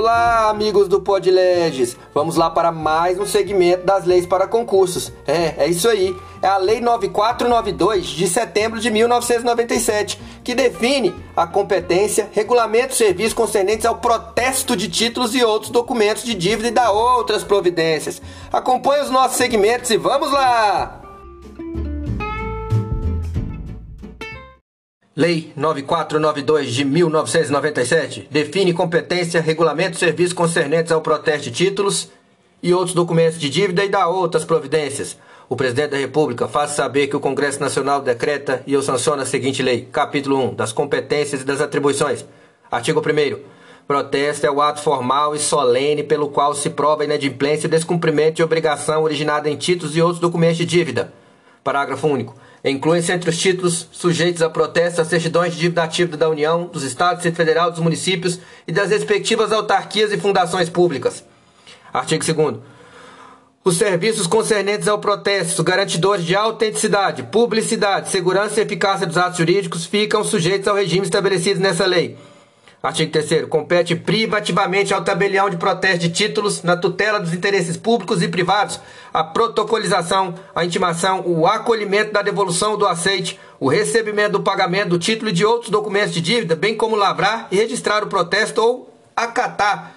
Olá, amigos do Podleges! Vamos lá para mais um segmento das leis para concursos. É, é isso aí. É a Lei 9492 de setembro de 1997, que define a competência, regulamento e serviços concernentes ao protesto de títulos e outros documentos de dívida e da outras providências. Acompanhe os nossos segmentos e vamos lá! Lei 9492 de 1997 define competência, regulamento e serviços concernentes ao protesto de títulos e outros documentos de dívida e dá outras providências. O Presidente da República faz saber que o Congresso Nacional decreta e eu sanciono a seguinte lei. Capítulo 1. Das competências e das atribuições. Artigo 1 Protesto é o ato formal e solene pelo qual se prova inadimplência e descumprimento de obrigação originada em títulos e outros documentos de dívida. Parágrafo único. Incluem-se entre os títulos sujeitos a protesto as certidões de dívida ativa da União, dos Estados e Federal, dos municípios e das respectivas autarquias e fundações públicas. Artigo 2 os serviços concernentes ao protesto, garantidores de autenticidade, publicidade, segurança e eficácia dos atos jurídicos, ficam sujeitos ao regime estabelecido nessa lei. Artigo 3 Compete privativamente ao tabelião de protesto de títulos, na tutela dos interesses públicos e privados, a protocolização, a intimação, o acolhimento da devolução do aceite, o recebimento do pagamento do título e de outros documentos de dívida, bem como lavrar e registrar o protesto ou acatar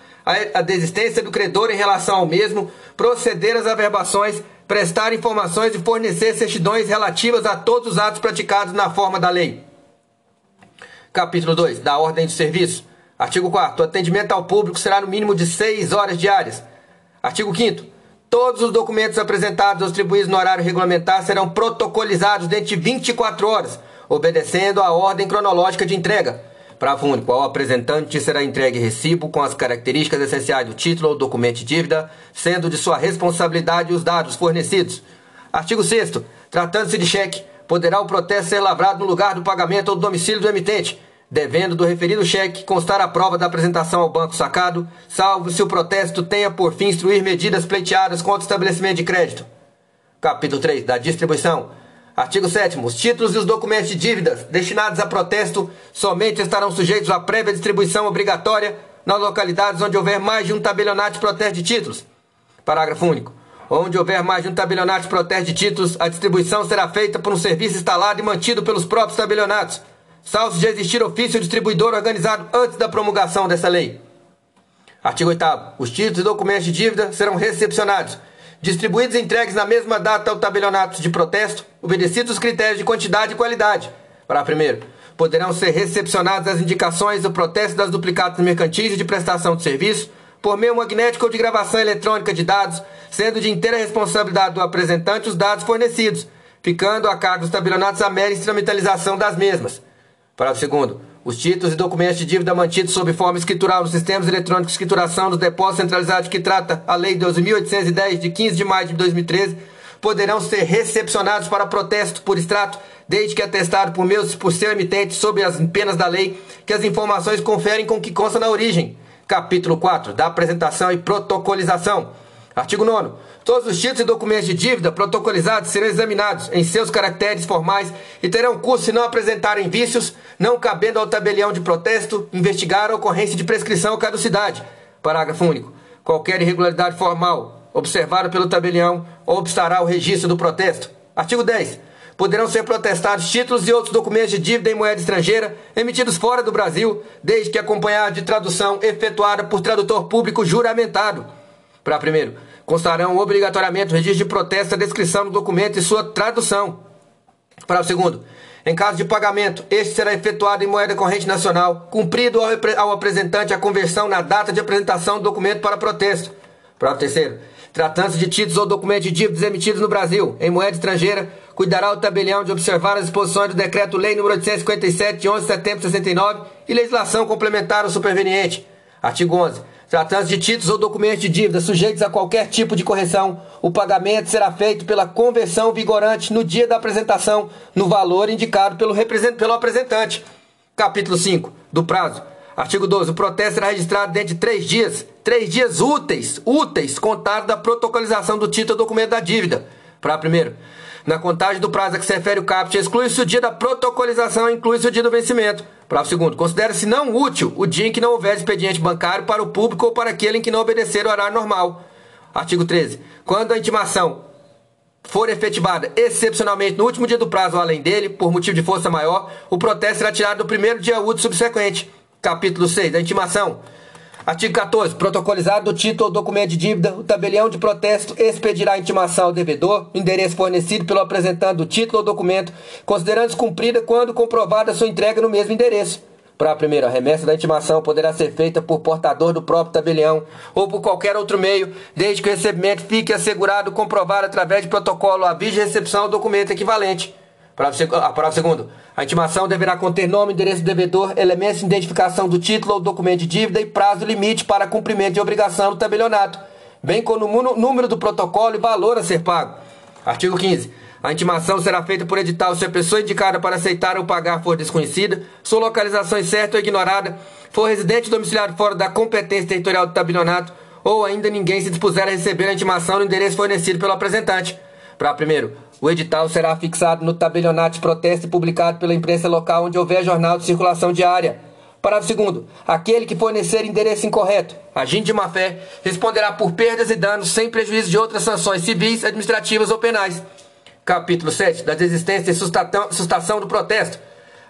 a desistência do credor em relação ao mesmo, proceder às averbações, prestar informações e fornecer certidões relativas a todos os atos praticados na forma da lei. Capítulo 2. Da ordem de serviço. Artigo 4 O atendimento ao público será no mínimo de 6 horas diárias. Artigo 5 Todos os documentos apresentados ou distribuídos no horário regulamentar serão protocolizados dentro de 24 horas, obedecendo à ordem cronológica de entrega. Parágrafo único. Ao apresentante será entregue recibo com as características essenciais do título ou documento de dívida, sendo de sua responsabilidade os dados fornecidos. Artigo 6 Tratando-se de cheque, poderá o protesto ser lavrado no lugar do pagamento ou do domicílio do emitente, devendo do referido cheque constar a prova da apresentação ao banco sacado, salvo se o protesto tenha por fim instruir medidas pleiteadas contra o estabelecimento de crédito. Capítulo 3 da distribuição. Artigo 7 Os títulos e os documentos de dívidas destinados a protesto somente estarão sujeitos à prévia distribuição obrigatória nas localidades onde houver mais de um tabelionato de protesto de títulos. Parágrafo único. Onde houver mais de um tabelionato de protesto de títulos, a distribuição será feita por um serviço instalado e mantido pelos próprios tabelionatos, salvo de existir ofício distribuidor organizado antes da promulgação dessa lei. Artigo 8 Os títulos e documentos de dívida serão recepcionados, distribuídos e entregues na mesma data ao tabelionato de protesto, obedecidos os critérios de quantidade e qualidade. Para primeiro, poderão ser recepcionadas as indicações do protesto das duplicatas mercantis e de prestação de serviço, por meio magnético ou de gravação eletrônica de dados, sendo de inteira responsabilidade do apresentante os dados fornecidos, ficando a cargo dos tabelionatos a mera instrumentalização das mesmas. Parágrafo segundo. Os títulos e documentos de dívida mantidos sob forma escritural nos sistemas eletrônicos de escrituração dos depósitos centralizados que trata a Lei 12.810, de 15 de maio de 2013, poderão ser recepcionados para protesto por extrato, desde que atestado por meus por seu emitente sob as penas da lei, que as informações conferem com o que consta na origem, Capítulo 4 da apresentação e protocolização. Artigo 9. Todos os títulos e documentos de dívida protocolizados serão examinados em seus caracteres formais e terão curso se não apresentarem vícios, não cabendo ao tabelião de protesto investigar a ocorrência de prescrição ou caducidade. Parágrafo único. Qualquer irregularidade formal observada pelo tabelião obstará o registro do protesto. Artigo 10 poderão ser protestados títulos e outros documentos de dívida em moeda estrangeira emitidos fora do Brasil, desde que acompanhados de tradução efetuada por tradutor público juramentado. Para primeiro, constarão obrigatoriamente o registro de protesto, a descrição do documento e sua tradução. Para o segundo, em caso de pagamento, este será efetuado em moeda corrente nacional, cumprido ao apresentante a conversão na data de apresentação do documento para protesto. Para o terceiro, tratando-se de títulos ou documentos de dívidas emitidos no Brasil em moeda estrangeira, cuidará o tabelião de observar as disposições do Decreto-Lei nº 857, de 11 de setembro de 69 e legislação complementar ou superveniente. Artigo 11. Tratando-se de títulos ou documentos de dívida sujeitos a qualquer tipo de correção, o pagamento será feito pela conversão vigorante no dia da apresentação, no valor indicado pelo, pelo apresentante. Capítulo 5. Do prazo. Artigo 12. O protesto será registrado dentro de três dias, três dias úteis, úteis, contado da protocolização do título ou documento da dívida. Para primeiro, Na contagem do prazo a que se refere o caput, exclui-se o dia da protocolização inclui-se o dia do vencimento. Parágrafo segundo. Considera-se não útil o dia em que não houver expediente bancário para o público ou para aquele em que não obedecer o horário normal. Artigo 13. Quando a intimação for efetivada excepcionalmente no último dia do prazo ou além dele, por motivo de força maior, o protesto será tirado do primeiro dia útil subsequente. Capítulo 6 da intimação. Artigo 14. Protocolizado o título ou documento de dívida, o tabelião de protesto expedirá a intimação ao devedor, endereço fornecido pelo apresentante do título ou documento, considerando-se cumprida quando comprovada sua entrega no mesmo endereço. Para a primeira, a remessa da intimação poderá ser feita por portador do próprio tabelião ou por qualquer outro meio, desde que o recebimento fique assegurado comprovado através de protocolo, aviso de recepção ou documento equivalente. Parágrafo segundo. A intimação deverá conter nome, endereço do devedor, elementos de identificação do título ou documento de dívida e prazo limite para cumprimento de obrigação do tabelionato, bem como o número do protocolo e valor a ser pago. Artigo 15. A intimação será feita por edital se a pessoa indicada para aceitar ou pagar for desconhecida, sua localização incerta ou ignorada, for residente domiciliado fora da competência territorial do tabelionato, ou ainda ninguém se dispuser a receber a intimação no endereço fornecido pelo apresentante. Para primeiro, o edital será fixado no tabelionato de protesto e publicado pela imprensa local onde houver jornal de circulação diária. Parágrafo segundo, aquele que fornecer endereço incorreto, agindo de má fé, responderá por perdas e danos sem prejuízo de outras sanções civis, administrativas ou penais capítulo 7, da desistência e sustação do protesto.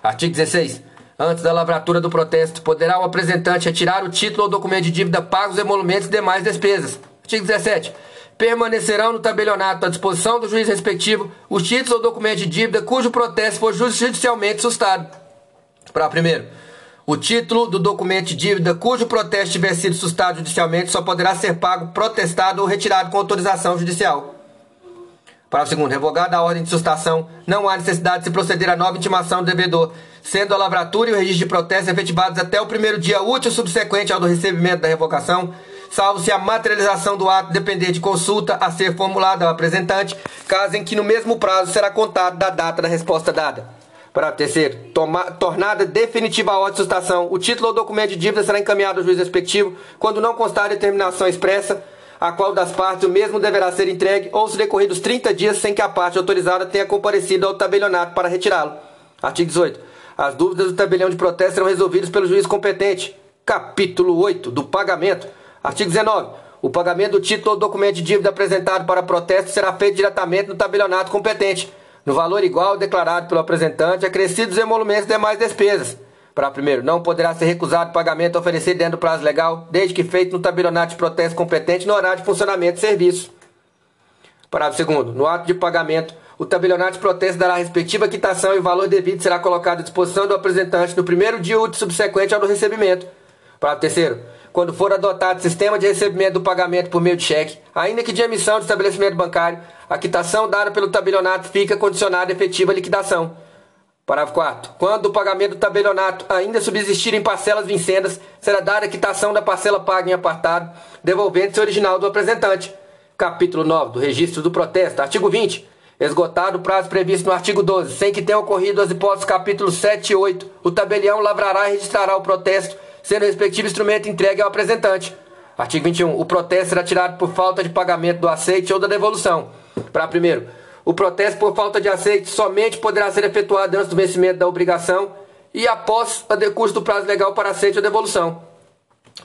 Artigo 16. Antes da lavratura do protesto, poderá o apresentante retirar o título ou documento de dívida pagos, emolumentos e demais despesas. Artigo 17. Permanecerão no tabelionato à disposição do juiz respectivo os títulos ou documentos de dívida cujo protesto for judicialmente sustado. Para primeiro, o título do documento de dívida cujo protesto tiver sido sustado judicialmente só poderá ser pago, protestado ou retirado com autorização judicial. Para o segundo, revogada a ordem de sustação, não há necessidade de se proceder à nova intimação do devedor, sendo a lavratura e o registro de protesto efetivados até o primeiro dia útil subsequente ao do recebimento da revogação, salvo se a materialização do ato depender de consulta a ser formulada ao apresentante, caso em que no mesmo prazo será contado da data da resposta dada. Para terceiro, toma, tornada definitiva a ordem de sustação, o título ou documento de dívida será encaminhado ao juiz respectivo quando não constar determinação expressa a qual das partes o mesmo deverá ser entregue, ou se decorridos 30 dias sem que a parte autorizada tenha comparecido ao tabelionato para retirá-lo. Artigo 18. As dúvidas do tabelião de protesto serão resolvidas pelo juiz competente. Capítulo 8 do pagamento. Artigo 19. O pagamento do título ou documento de dívida apresentado para protesto será feito diretamente no tabelionato competente, no valor igual declarado pelo apresentante, acrescidos emolumentos e demais despesas. Para primeiro, não poderá ser recusado o pagamento oferecido dentro do prazo legal, desde que feito no tabelionato de protesto competente no horário de funcionamento do serviço. Parágrafo segundo, no ato de pagamento, o tabelionato de protesto dará a respectiva quitação e o valor devido será colocado à disposição do apresentante no primeiro dia útil subsequente ao do recebimento. Parágrafo terceiro, quando for adotado sistema de recebimento do pagamento por meio de cheque, ainda que de emissão de estabelecimento bancário, a quitação dada pelo tabelionato fica condicionada à efetiva liquidação. Parágrafo 4. Quando o pagamento do tabelionato ainda subsistir em parcelas vincendas, será dada a quitação da parcela paga em apartado, devolvendo-se original do apresentante. Capítulo 9 do Registro do Protesto. Artigo 20. Esgotado o prazo previsto no artigo 12, sem que tenham ocorrido as hipóteses capítulos 7 e 8, o tabelião lavrará e registrará o protesto, sendo o respectivo instrumento entregue ao apresentante. Artigo 21. O protesto será tirado por falta de pagamento do aceite ou da devolução. Para primeiro, o protesto por falta de aceite somente poderá ser efetuado antes do vencimento da obrigação e após o decurso do prazo legal para aceite ou devolução.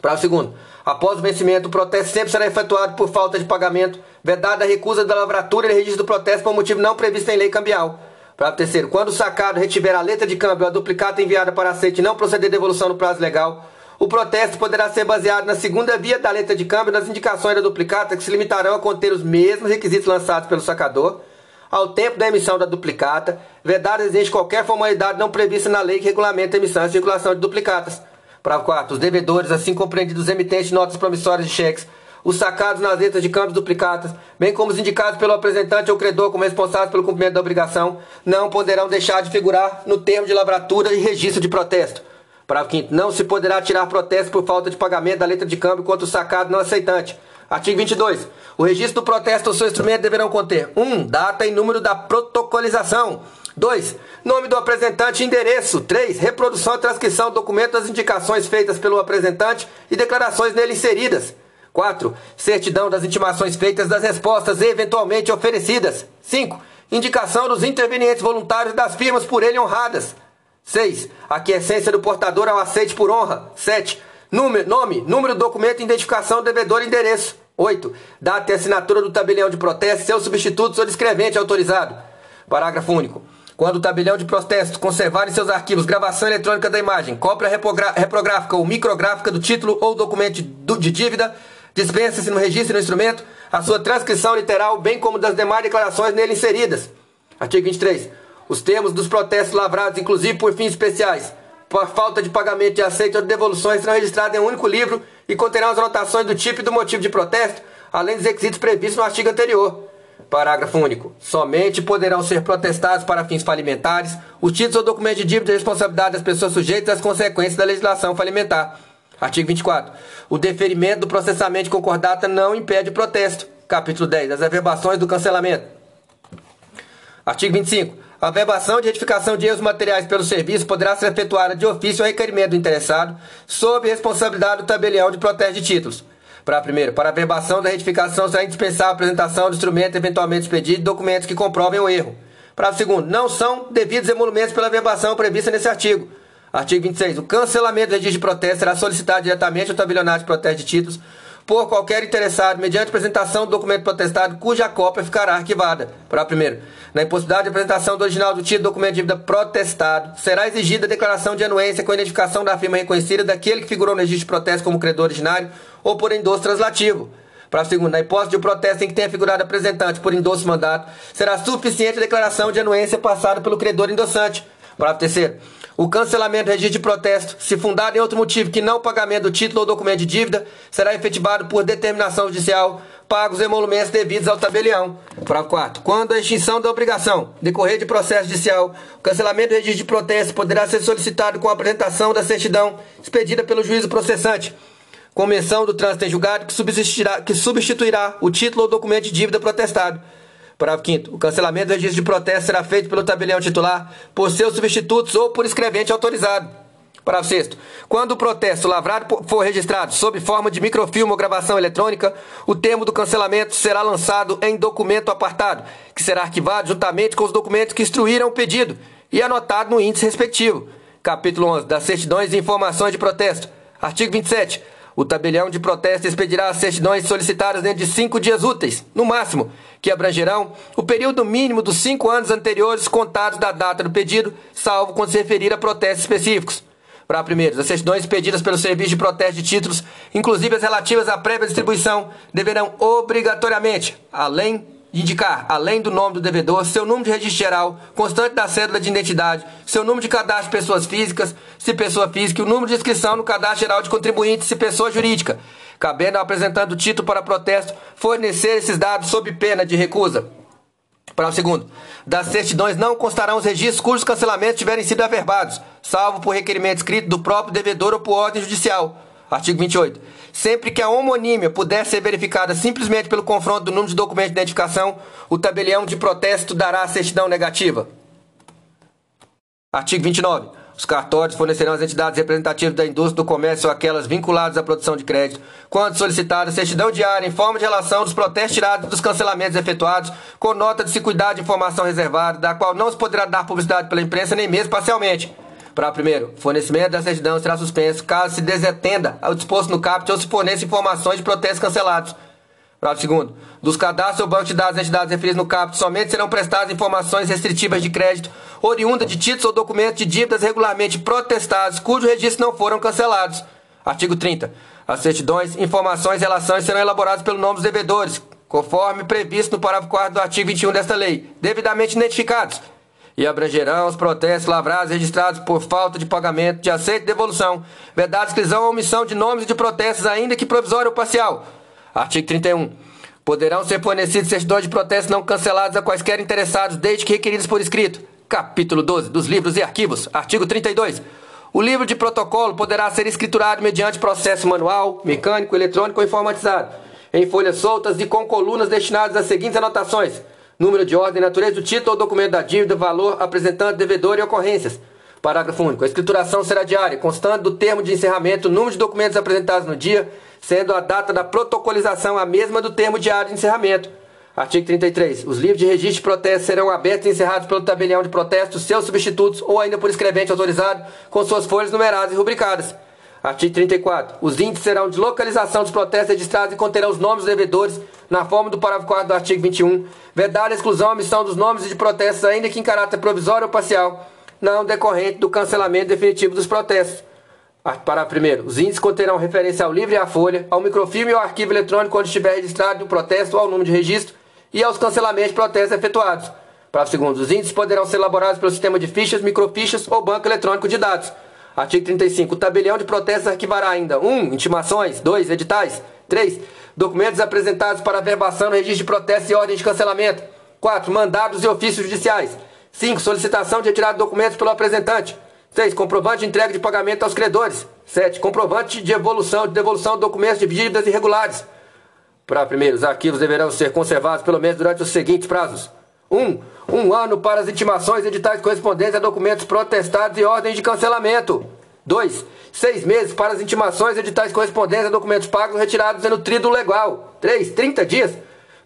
Prazo segundo. Após o vencimento, o protesto sempre será efetuado por falta de pagamento, vedada a recusa da lavratura e registro do protesto por motivo não previsto em lei cambial. Prazo terceiro. Quando o sacado retiver a letra de câmbio ou a duplicata enviada para aceite e não proceder devolução no prazo legal, o protesto poderá ser baseado na segunda via da letra de câmbio nas indicações da duplicata que se limitarão a conter os mesmos requisitos lançados pelo sacador ao tempo da emissão da duplicata, vedada existe qualquer formalidade não prevista na lei que regulamenta a emissão e circulação de duplicatas. Parágrafo 4. Os devedores, assim compreendidos os emitentes de notas promissórias de cheques, os sacados nas letras de câmbio duplicatas, bem como os indicados pelo apresentante ou credor como responsáveis pelo cumprimento da obrigação, não poderão deixar de figurar no termo de lavratura e registro de protesto. Parágrafo 5. Não se poderá tirar protesto por falta de pagamento da letra de câmbio contra o sacado não aceitante Artigo 22. O registro do protesto ou seu instrumento deverão conter 1. Um, data e número da protocolização. 2. Nome do apresentante e endereço. 3. Reprodução e transcrição do documento das indicações feitas pelo apresentante e declarações nele inseridas. 4. Certidão das intimações feitas das respostas eventualmente oferecidas. 5. Indicação dos intervenientes voluntários das firmas por ele honradas. 6. Aquiescência do portador ao aceite por honra. 7. Número, nome, número do documento, identificação, devedor endereço. 8. Data e assinatura do tabelião de protesto, seus substitutos ou descrevente autorizado. Parágrafo único. Quando o tabelião de protesto conservar em seus arquivos gravação eletrônica da imagem, cópia reprográfica ou micrográfica do título ou documento de dívida, dispensa-se no registro do instrumento a sua transcrição literal, bem como das demais declarações nele inseridas. Artigo 23. Os termos dos protestos lavrados, inclusive por fins especiais, por falta de pagamento de aceito ou de devoluções, serão registrados em um único livro e conterão as anotações do tipo e do motivo de protesto, além dos requisitos previstos no artigo anterior. Parágrafo único. Somente poderão ser protestados para fins falimentares os títulos ou documentos de dívida de responsabilidade das pessoas sujeitas às consequências da legislação falimentar. Artigo 24. O deferimento do processamento de concordata não impede protesto. Capítulo 10. As averbações do cancelamento. Artigo 25. A averbação de retificação de erros materiais pelo serviço poderá ser efetuada de ofício ou requerimento do interessado, sob responsabilidade do tabelião de protesto de títulos. Para primeiro, para a averbação da retificação será indispensável a apresentação do instrumento eventualmente expedido e documentos que comprovem o erro. Para segundo, não são devidos emolumentos pela averbação prevista nesse artigo. Artigo 26. O cancelamento do registro de protesto será solicitado diretamente ao tabelionato de protesto de títulos por qualquer interessado, mediante apresentação do documento protestado, cuja cópia ficará arquivada. Para primeiro, na impossibilidade de apresentação do original do título documento de dívida protestado, será exigida a declaração de anuência com a identificação da firma reconhecida daquele que figurou no registro de protesto como credor originário ou por endosso translativo. Para segundo, na hipótese de um protesto em que tenha figurado apresentante por endosso mandato, será suficiente a declaração de anuência passada pelo credor endossante. Parágrafo terceiro. O cancelamento do registro de protesto, se fundado em outro motivo que não o pagamento do título ou documento de dívida, será efetivado por determinação judicial, pagos emolumentos devidos ao tabelião. Parágrafo 4. Quando a extinção da obrigação decorrer de processo judicial, o cancelamento do registro de protesto poderá ser solicitado com a apresentação da certidão expedida pelo juízo processante, com menção do trânsito em julgado que que substituirá o título ou documento de dívida protestado. Parágrafo 5 O cancelamento do registro de protesto será feito pelo tabelião titular, por seus substitutos ou por escrevente autorizado. Parágrafo 6 Quando o protesto lavrado for registrado sob forma de microfilme ou gravação eletrônica, o termo do cancelamento será lançado em documento apartado, que será arquivado juntamente com os documentos que instruíram o pedido e anotado no índice respectivo. Capítulo 11 das certidões e informações de protesto. Artigo 27 o tabelião de protesto expedirá as certidões solicitadas dentro de cinco dias úteis, no máximo, que abrangerão o período mínimo dos cinco anos anteriores contados da data do pedido, salvo quando se referir a protestos específicos. Para primeiros, as certidões pedidas pelo Serviço de Protesto de Títulos, inclusive as relativas à prévia distribuição, deverão obrigatoriamente, além indicar, além do nome do devedor, seu número de registro geral, constante da cédula de identidade, seu número de cadastro de pessoas físicas, se pessoa física, e o número de inscrição no cadastro geral de contribuintes, se pessoa jurídica, cabendo ao apresentante do título para protesto fornecer esses dados sob pena de recusa. Para o segundo, das certidões não constarão os registros cujos cancelamentos tiverem sido averbados, salvo por requerimento escrito do próprio devedor ou por ordem judicial Artigo 28. Sempre que a homonímia puder ser verificada simplesmente pelo confronto do número de documentos de identificação, o tabelião de protesto dará a certidão negativa. Artigo 29. Os cartórios fornecerão às entidades representativas da indústria do comércio ou aquelas vinculadas à produção de crédito, quando solicitada, certidão diária em forma de relação dos protestos tirados dos cancelamentos efetuados, com nota de se cuidar de informação reservada, da qual não se poderá dar publicidade pela imprensa nem mesmo parcialmente. Para primeiro, fornecimento da certidão será suspenso caso se desatenda ao disposto no CAPT ou se forneça informações de protestos cancelados. Para segundo, dos cadastros ou banco de dados das entidades referidas no CAPT somente serão prestadas informações restritivas de crédito oriunda de títulos ou documentos de dívidas regularmente protestados cujo registro não foram cancelados. Artigo 30. As certidões, informações e relações serão elaboradas pelo nome dos devedores, conforme previsto no parágrafo 4 do artigo 21 desta lei, devidamente identificados e abrangerão os protestos lavrados registrados por falta de pagamento de aceito de devolução, vedada exclusão ou omissão de nomes de protestos, ainda que provisório ou parcial. Artigo 31. Poderão ser fornecidos certidões de protesto não cancelados a quaisquer interessados, desde que requeridos por escrito. Capítulo 12 dos livros e arquivos. Artigo 32. O livro de protocolo poderá ser escriturado mediante processo manual, mecânico, eletrônico ou informatizado, em folhas soltas e com colunas destinadas às seguintes anotações: número de ordem, natureza do título ou documento da dívida, valor, apresentante, devedor e ocorrências. Parágrafo único. A escrituração será diária, constando do termo de encerramento, número de documentos apresentados no dia, sendo a data da protocolização a mesma do termo diário de encerramento. Artigo 33. Os livros de registro de protesto serão abertos e encerrados pelo tabelião de protesto, seus substitutos ou ainda por escrevente autorizado, com suas folhas numeradas e rubricadas. Artigo 34. Os índices serão de localização dos protestos registrados e conterão os nomes dos devedores na forma do parágrafo 4 do artigo 21, vedada a exclusão ou omissão dos nomes de protestos, ainda que em caráter provisório ou parcial, não decorrente do cancelamento definitivo dos protestos. Parágrafo 1. Os índices conterão referência ao livro e à folha, ao microfilme e ao arquivo eletrônico onde estiver registrado o protesto ou ao número de registro e aos cancelamentos de protestos efetuados. Parágrafo 2. Os índices poderão ser elaborados pelo sistema de fichas, microfichas ou banco eletrônico de dados. Artigo 35. O tabelião de protestos arquivará ainda 1. Um, intimações. 2. Editais. 3. Documentos apresentados para averbação no registro de protesto e ordem de cancelamento. 4. Mandados e ofícios judiciais. 5. Solicitação de retirada de documentos pelo apresentante. 6. Comprovante de entrega de pagamento aos credores. 7. Comprovante de evolução de devolução de documentos de dívidas irregulares. Para primeiro, os arquivos deverão ser conservados pelo menos durante os seguintes prazos. 1. Um, um ano para as intimações editais correspondentes a documentos protestados e ordens de cancelamento. 2. Seis meses para as intimações editais correspondentes a documentos pagos retirados no tríduo legal. 3. 30 dias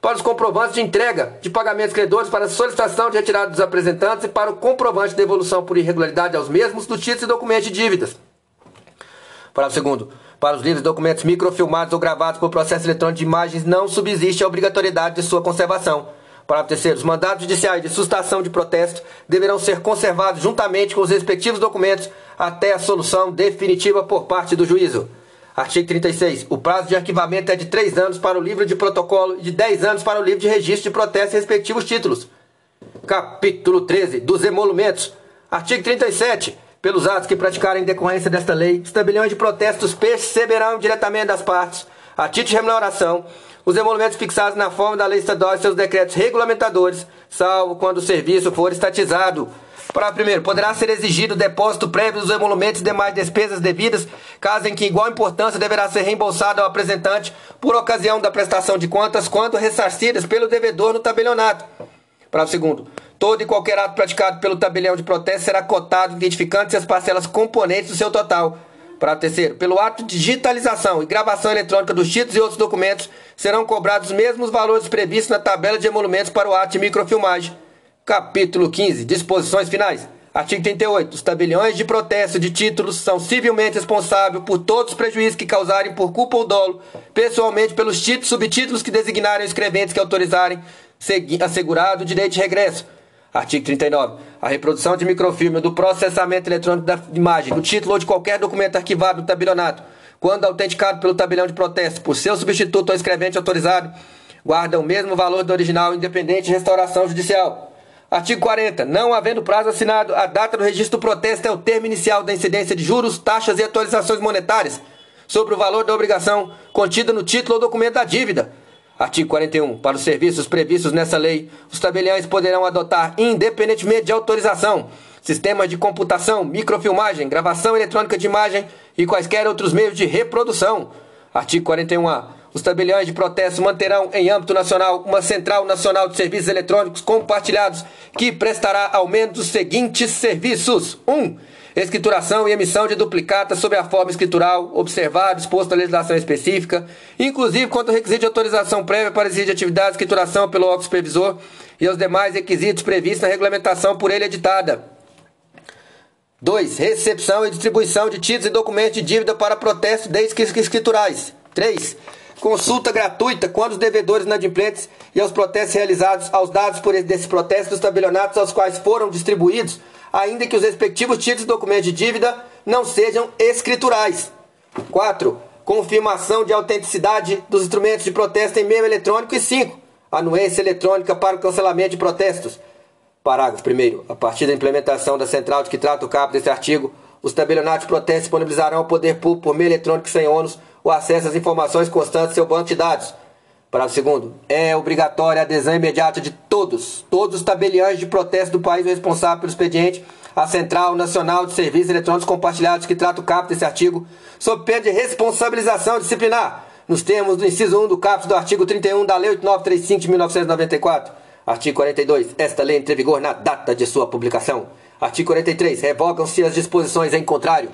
para os comprovantes de entrega de pagamentos credores para solicitação de retirada dos apresentantes e para o comprovante de devolução por irregularidade aos mesmos do título e documentos de dívidas. Parágrafo segundo. Para os livros e documentos microfilmados ou gravados por processo eletrônico de imagens, não subsiste a obrigatoriedade de sua conservação. Parágrafo terceiro. Os mandados judiciais de sustação de protesto deverão ser conservados juntamente com os respectivos documentos até a solução definitiva por parte do juízo. Artigo 36. O prazo de arquivamento é de 3 anos para o livro de protocolo e de 10 anos para o livro de registro de protesto e respectivos títulos. Capítulo 13. Dos emolumentos. Artigo 37. Pelos atos que praticarem em decorrência desta lei, os de protestos perceberão diretamente das partes, a título de remuneração, os emolumentos fixados na forma da lei estadual e seus decretos regulamentadores, salvo quando o serviço for estatizado para primeiro, poderá ser exigido o depósito prévio dos emolumentos e demais despesas devidas, caso em que igual importância deverá ser reembolsada ao apresentante por ocasião da prestação de contas, quando ressarcidas pelo devedor no tabelionato. Para segundo, todo e qualquer ato praticado pelo tabelião de protesto será cotado, identificando-se as parcelas componentes do seu total. Para terceiro, pelo ato de digitalização e gravação eletrônica dos títulos e outros documentos, serão cobrados os mesmos valores previstos na tabela de emolumentos para o ato de microfilmagem. Capítulo 15. Disposições finais. Artigo 38. Os tabeliões de protesto de títulos são civilmente responsáveis por todos os prejuízos que causarem por culpa ou dolo, pessoalmente pelos títulos subtítulos que designarem os escreventes que autorizarem assegurado o direito de regresso. Artigo 39. A reprodução de microfilme do processamento eletrônico da imagem, do título ou de qualquer documento arquivado no tabelionato, quando autenticado pelo tabelião de protesto por seu substituto ou escrevente autorizado, guarda o mesmo valor do original independente de restauração judicial. Artigo 40. Não havendo prazo assinado, a data do registro do protesto é o termo inicial da incidência de juros, taxas e atualizações monetárias sobre o valor da obrigação contida no título ou documento da dívida. Artigo 41. Para os serviços previstos nessa lei, os tabeliões poderão adotar, independentemente de autorização, sistemas de computação, microfilmagem, gravação eletrônica de imagem e quaisquer outros meios de reprodução. Artigo 41A. Os tabeliões de protesto manterão em âmbito nacional uma central nacional de serviços eletrônicos compartilhados que prestará ao menos os seguintes serviços: 1. Um, escrituração e emissão de duplicatas sob a forma escritural, observado exposto à legislação específica, inclusive quanto ao requisito de autorização prévia para exigir de atividade de escrituração pelo órgão supervisor e aos demais requisitos previstos na regulamentação por ele editada. 2. Recepção e distribuição de títulos e documentos de dívida para protesto desde que escriturais. 3 Consulta gratuita quando os devedores inadimplentes e aos protestos realizados aos dados por desses protestos dos tabelionatos aos quais foram distribuídos, ainda que os respectivos títulos e documentos de dívida não sejam escriturais. 4. Confirmação de autenticidade dos instrumentos de protesto em meio eletrônico. E 5. Anuência eletrônica para o cancelamento de protestos. Parágrafo 1. A partir da implementação da central de que trata o capo desse artigo, os tabelionatos de protesto disponibilizarão ao poder público por meio eletrônico sem ônus o acesso às informações constantes do seu banco de dados. Parágrafo segundo. É obrigatória a adesão imediata de todos, todos os tabeliões de protesto do país responsável pelo expediente à Central Nacional de Serviços Eletrônicos Compartilhados que trata o caput desse artigo, sob pena de responsabilização disciplinar, nos termos do inciso 1 do caput do artigo 31 da Lei 8935 de 1994. Artigo 42. Esta lei entra em vigor na data de sua publicação. Artigo 43. Revogam-se as disposições em contrário.